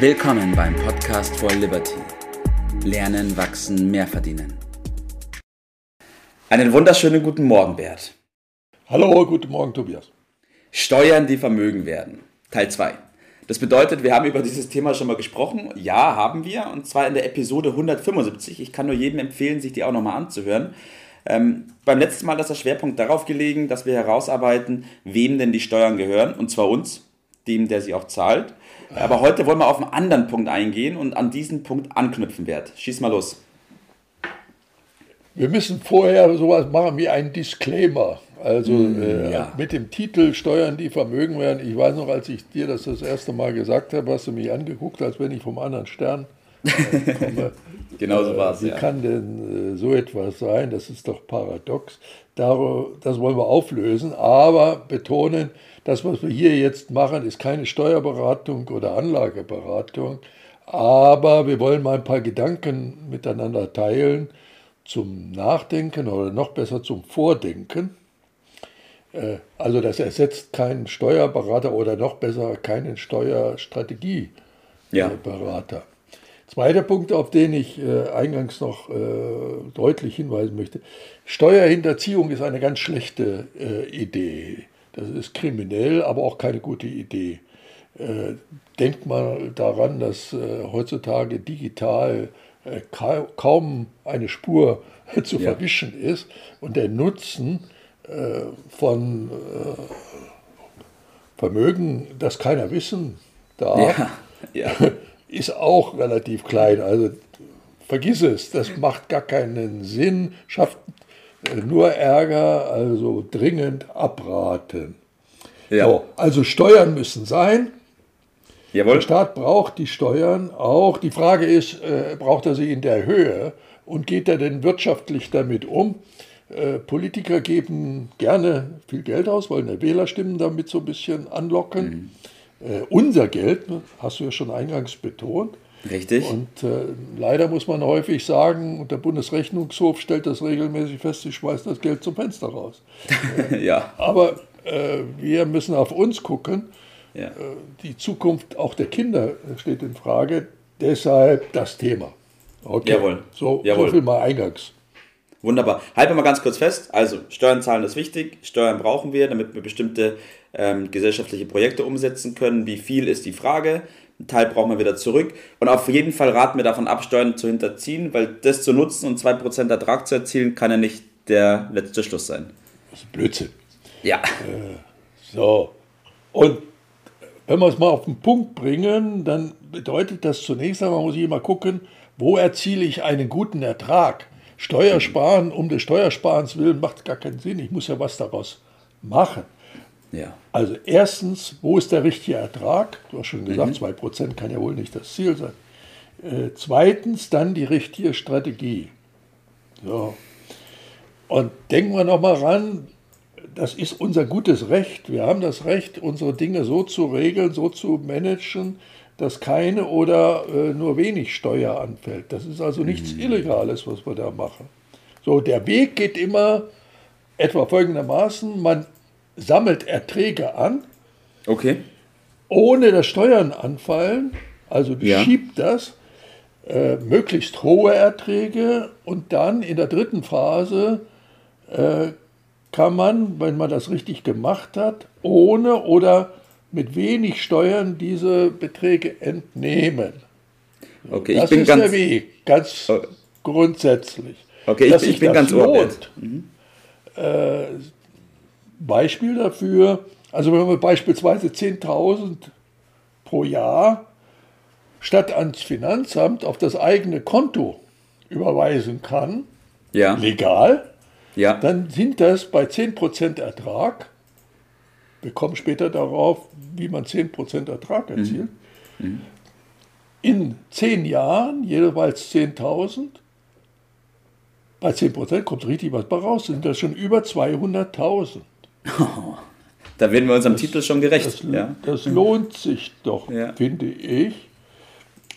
Willkommen beim Podcast for Liberty. Lernen, wachsen, mehr verdienen. Einen wunderschönen guten Morgen, Bert. Hallo, guten Morgen, Tobias. Steuern, die Vermögen werden. Teil 2. Das bedeutet, wir haben über dieses Thema schon mal gesprochen. Ja, haben wir. Und zwar in der Episode 175. Ich kann nur jedem empfehlen, sich die auch nochmal anzuhören. Ähm, beim letzten Mal ist der Schwerpunkt darauf gelegen, dass wir herausarbeiten, wem denn die Steuern gehören. Und zwar uns, dem, der sie auch zahlt. Aber heute wollen wir auf einen anderen Punkt eingehen und an diesen Punkt anknüpfen, Bert. Schieß mal los. Wir müssen vorher sowas machen wie einen Disclaimer. Also mm, äh, ja. mit dem Titel Steuern, die Vermögen werden. Ich weiß noch, als ich dir das das erste Mal gesagt habe, hast du mich angeguckt, als wenn ich vom anderen Stern äh, komme. genau so war es. Äh, wie ja. kann denn äh, so etwas sein? Das ist doch paradox. Dar das wollen wir auflösen, aber betonen, das, was wir hier jetzt machen, ist keine Steuerberatung oder Anlageberatung, aber wir wollen mal ein paar Gedanken miteinander teilen zum Nachdenken oder noch besser zum Vordenken. Äh, also das ersetzt keinen Steuerberater oder noch besser keinen Steuerstrategieberater. Ja. Zweiter Punkt, auf den ich äh, eingangs noch äh, deutlich hinweisen möchte. Steuerhinterziehung ist eine ganz schlechte Idee. Das ist kriminell, aber auch keine gute Idee. Äh, denkt mal daran, dass äh, heutzutage digital äh, kaum eine Spur zu ja. verwischen ist und der Nutzen von Vermögen, das keiner wissen darf, ja. Ja. ist auch relativ klein. Also vergiss es, das macht gar keinen Sinn, schafft nur Ärger, also dringend abraten. Ja. So, also Steuern müssen sein. Jawohl. Der Staat braucht die Steuern auch. Die Frage ist, äh, braucht er sie in der Höhe und geht er denn wirtschaftlich damit um? Äh, Politiker geben gerne viel Geld aus, wollen der Wählerstimmen damit so ein bisschen anlocken. Mhm. Äh, unser Geld, hast du ja schon eingangs betont, Richtig. Und äh, leider muss man häufig sagen, und der Bundesrechnungshof stellt das regelmäßig fest, sie schmeißt das Geld zum Fenster raus. Äh, ja. Aber äh, wir müssen auf uns gucken. Ja. Äh, die Zukunft auch der Kinder steht in Frage. Deshalb das Thema. Okay. Jawohl. So, Jawohl. so viel mal eingangs. Wunderbar. Halten wir mal ganz kurz fest. Also, Steuern zahlen ist wichtig. Steuern brauchen wir, damit wir bestimmte ähm, gesellschaftliche Projekte umsetzen können. Wie viel ist die Frage? Ein Teil brauchen wir wieder zurück. Und auf jeden Fall raten wir davon ab, Steuern zu hinterziehen, weil das zu nutzen und 2% Ertrag zu erzielen, kann ja nicht der letzte Schluss sein. Das ist Blödsinn. Ja. Äh, so. Und wenn wir es mal auf den Punkt bringen, dann bedeutet das zunächst einmal, muss ich immer gucken, wo erziele ich einen guten Ertrag. Steuersparen um des Steuersparens willen macht gar keinen Sinn. Ich muss ja was daraus machen. Ja. Also erstens, wo ist der richtige Ertrag? Du hast schon gesagt, mhm. 2% kann ja wohl nicht das Ziel sein. Äh, zweitens, dann die richtige Strategie. So. Und denken wir nochmal ran, das ist unser gutes Recht. Wir haben das Recht, unsere Dinge so zu regeln, so zu managen, dass keine oder äh, nur wenig Steuer anfällt. Das ist also nichts mhm. Illegales, was wir da machen. So, der Weg geht immer etwa folgendermaßen, man sammelt Erträge an, okay. ohne dass Steuern anfallen, also ja. schiebt das, äh, möglichst hohe Erträge und dann in der dritten Phase äh, kann man, wenn man das richtig gemacht hat, ohne oder mit wenig Steuern diese Beträge entnehmen. Okay, das ich bin ist ganz, der Weg, ganz oh. grundsätzlich. Okay, ich, ich bin ganz lohnt, mhm. äh, Beispiel dafür, also wenn man beispielsweise 10.000 pro Jahr statt ans Finanzamt auf das eigene Konto überweisen kann, ja. legal, ja. dann sind das bei 10% Ertrag, wir kommen später darauf, wie man 10% Ertrag mhm. erzielt, mhm. in 10 Jahren jeweils 10.000, bei 10% kommt richtig was bei raus, sind das schon über 200.000. da werden wir unserem das, Titel schon gerecht. Das, ja. das lohnt sich doch, ja. finde ich.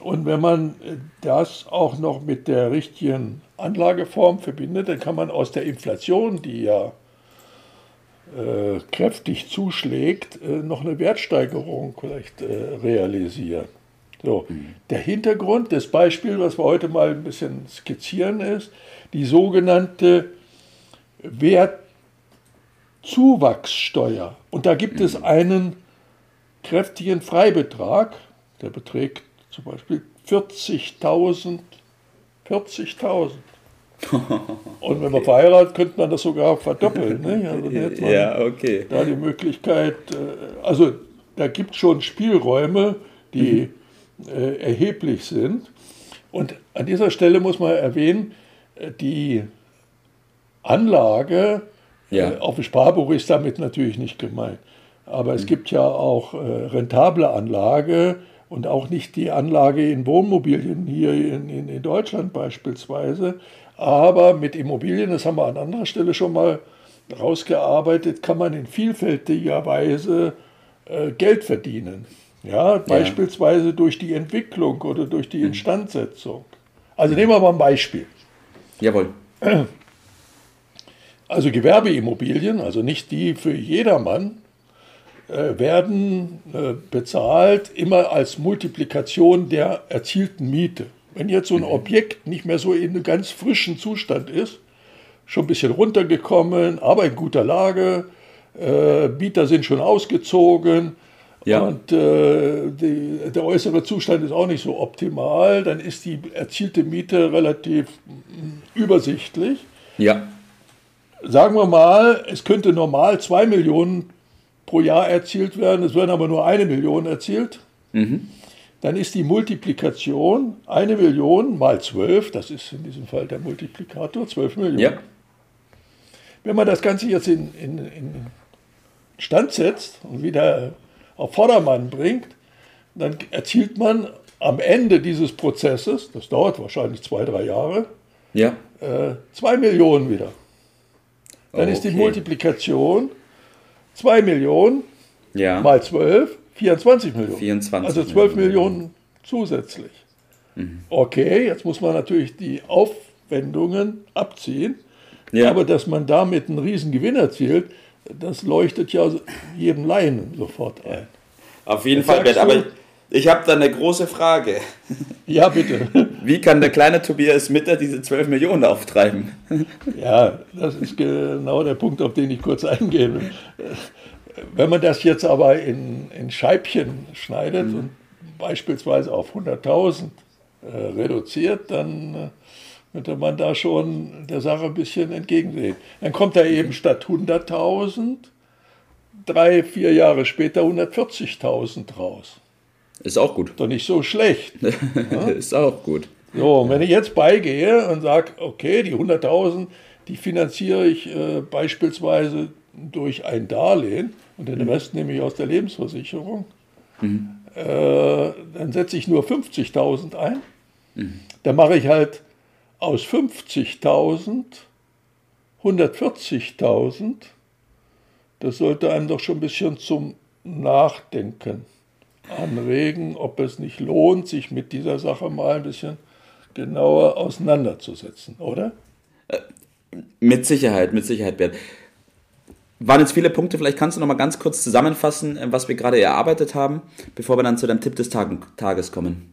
Und wenn man das auch noch mit der richtigen Anlageform verbindet, dann kann man aus der Inflation, die ja äh, kräftig zuschlägt, äh, noch eine Wertsteigerung vielleicht äh, realisieren. So, der Hintergrund des Beispiels, was wir heute mal ein bisschen skizzieren, ist die sogenannte Wertzuwachssteuer. Und da gibt es einen kräftigen Freibetrag, der beträgt zum Beispiel 40.000. 40.000. Und wenn man verheiratet, könnte man das sogar verdoppeln. Ne? Also ja, okay. Da die Möglichkeit, äh, also da gibt es schon Spielräume, die mhm äh, erheblich sind. Und an dieser Stelle muss man erwähnen, äh, die Anlage ja. äh, auf dem Sparbuch ist damit natürlich nicht gemeint. Aber es mhm. gibt ja auch äh, rentable Anlage und auch nicht die Anlage in Wohnmobilien hier in, in, in, Deutschland beispielsweise. Aber mit Immobilien, das haben wir an anderer Stelle schon mal rausgearbeitet, kann man in vielfältiger Weise äh, Geld verdienen. Ja, beispielsweise ja. durch die Entwicklung oder durch die mhm. Instandsetzung. Also nehmen wir mal ein Beispiel. Jawohl. Also Gewerbeimmobilien, also nicht die für jedermann, äh, werden äh, bezahlt immer als Multiplikation der erzielten Miete. Wenn jetzt so ein mhm. Objekt nicht mehr so in einem ganz frischen Zustand ist, schon ein bisschen runtergekommen, aber in guter Lage, äh, Mieter sind schon ausgezogen, ja. Und äh, die, der äußere Zustand ist auch nicht so optimal. Dann ist die erzielte Miete relativ mm, übersichtlich. Ja. Sagen wir mal, es könnte normal 2 Millionen pro Jahr erzielt werden, es werden aber nur eine Million erzielt. Mhm. Dann ist die Multiplikation eine Million mal 12, das ist in diesem Fall der Multiplikator, 12 Millionen. Ja. Wenn man das Ganze jetzt in, in, in Stand setzt und wieder auf Vordermann bringt, dann erzielt man am Ende dieses Prozesses, das dauert wahrscheinlich zwei, drei Jahre, ja. äh, zwei Millionen wieder. Dann okay. ist die Multiplikation zwei Millionen ja. mal zwölf, 24 Millionen. 24 also 12 Millionen, Millionen zusätzlich. Mhm. Okay, jetzt muss man natürlich die Aufwendungen abziehen, ja. aber dass man damit einen riesen Gewinn erzielt, das leuchtet ja jedem Laien sofort ein. Auf jeden Fall, Bert, aber ich habe da eine große Frage. Ja, bitte. Wie kann der kleine Tobias Mitter diese 12 Millionen auftreiben? Ja, das ist genau der Punkt, auf den ich kurz eingehen will. Wenn man das jetzt aber in, in Scheibchen schneidet mhm. und beispielsweise auf 100.000 äh, reduziert, dann äh, könnte man da schon der Sache ein bisschen entgegensehen. Dann kommt da eben statt 100.000 drei, vier Jahre später 140.000 raus. Ist auch gut. Doch nicht so schlecht. ja? Ist auch gut. So, und wenn ich jetzt beigehe und sage, okay, die 100.000, die finanziere ich äh, beispielsweise durch ein Darlehen und den mhm. Rest nehme ich aus der Lebensversicherung, mhm. äh, dann setze ich nur 50.000 ein. Mhm. Dann mache ich halt aus 50.000 140.000. Das sollte einem doch schon ein bisschen zum Nachdenken anregen, ob es nicht lohnt, sich mit dieser Sache mal ein bisschen genauer auseinanderzusetzen, oder? Äh, mit Sicherheit, mit Sicherheit, Bert. Waren jetzt viele Punkte, vielleicht kannst du noch mal ganz kurz zusammenfassen, äh, was wir gerade erarbeitet haben, bevor wir dann zu deinem Tipp des Tages kommen.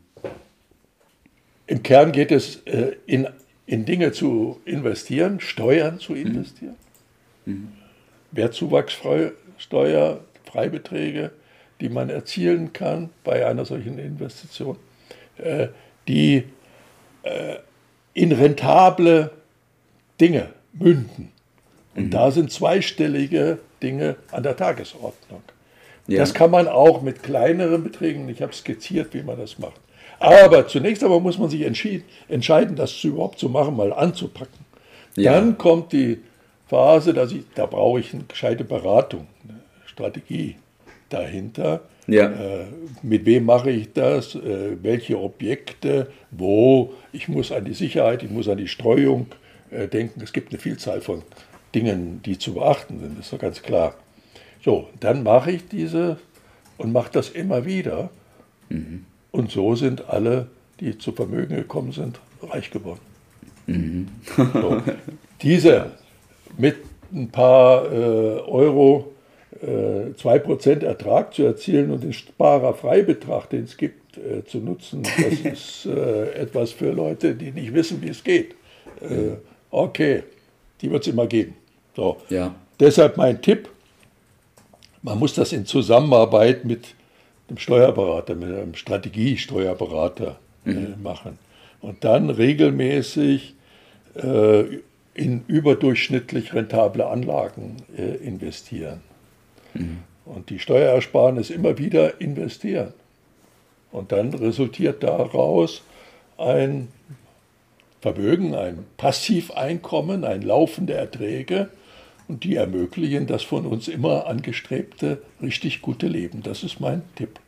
Im Kern geht es äh, in, in Dinge zu investieren, Steuern zu mhm. investieren, mhm. Wertzuwachssteuer, Freibeträge, die man erzielen kann bei einer solchen Investition, äh, die äh, in rentable Dinge münden. Und mhm. da sind zweistellige Dinge an der Tagesordnung. Ja. Das kann man auch mit kleineren Beträgen, ich habe skizziert, wie man das macht. Aber zunächst einmal muss man sich entscheiden, das überhaupt zu machen, mal anzupacken. Ja. Dann kommt die Phase, dass ich, da brauche ich eine gescheite Beratung, eine Strategie dahinter. Ja. Äh, mit wem mache ich das? Äh, welche Objekte? Wo? Ich muss an die Sicherheit, ich muss an die Streuung äh, denken. Es gibt eine Vielzahl von Dingen, die zu beachten sind, ist doch ganz klar. So, dann mache ich diese und mache das immer wieder. Mhm. Und so sind alle, die zu Vermögen gekommen sind, reich geworden. Mhm. so. Diese mit ein paar äh, Euro 2% Ertrag zu erzielen und den Sparerfreibetrag, den es gibt, äh, zu nutzen, das ist äh, etwas für Leute, die nicht wissen, wie es geht. Äh, okay, die wird es immer geben. So. Ja. Deshalb mein Tipp, man muss das in Zusammenarbeit mit dem Steuerberater, mit einem Strategiesteuerberater äh, mhm. machen. Und dann regelmäßig äh, in überdurchschnittlich rentable Anlagen äh, investieren. Mhm. Und die Steuerersparnis immer wieder investieren. Und dann resultiert daraus ein Vermögen, ein Passiveinkommen, ein laufende Erträge und die ermöglichen das von uns immer angestrebte richtig gute Leben. Das ist mein Tipp.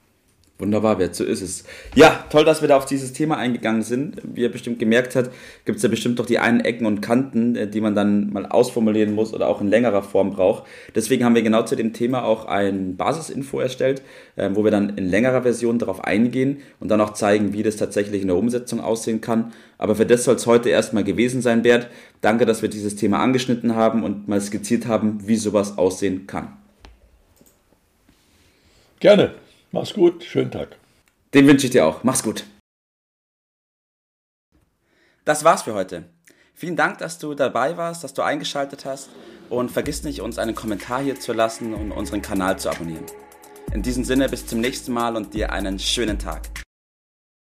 Wunderbar, wer so ist es. Ja, toll, dass wir da auf dieses Thema eingegangen sind. Wie ihr bestimmt gemerkt habt, gibt es ja bestimmt doch die einen Ecken und Kanten, äh, die man dann mal ausformulieren muss oder auch in längerer Form braucht. Deswegen haben wir genau zu dem Thema auch ein Basisinfo erstellt, äh, wo wir dann in längerer Version darauf eingehen und dann auch zeigen, wie das tatsächlich in der Umsetzung aussehen kann. Aber für das soll es heute erstmal gewesen sein, Bert. Danke, dass wir dieses Thema angeschnitten haben und mal skizziert haben, wie sowas aussehen kann. Gerne. Mach's gut, schönen Tag. Den wünsche ich dir auch. Mach's gut. Das war's für heute. Vielen Dank, dass du dabei warst, dass du eingeschaltet hast und vergiss nicht, uns einen Kommentar hier zu lassen und unseren Kanal zu abonnieren. In diesem Sinne, bis zum nächsten Mal und dir einen schönen Tag.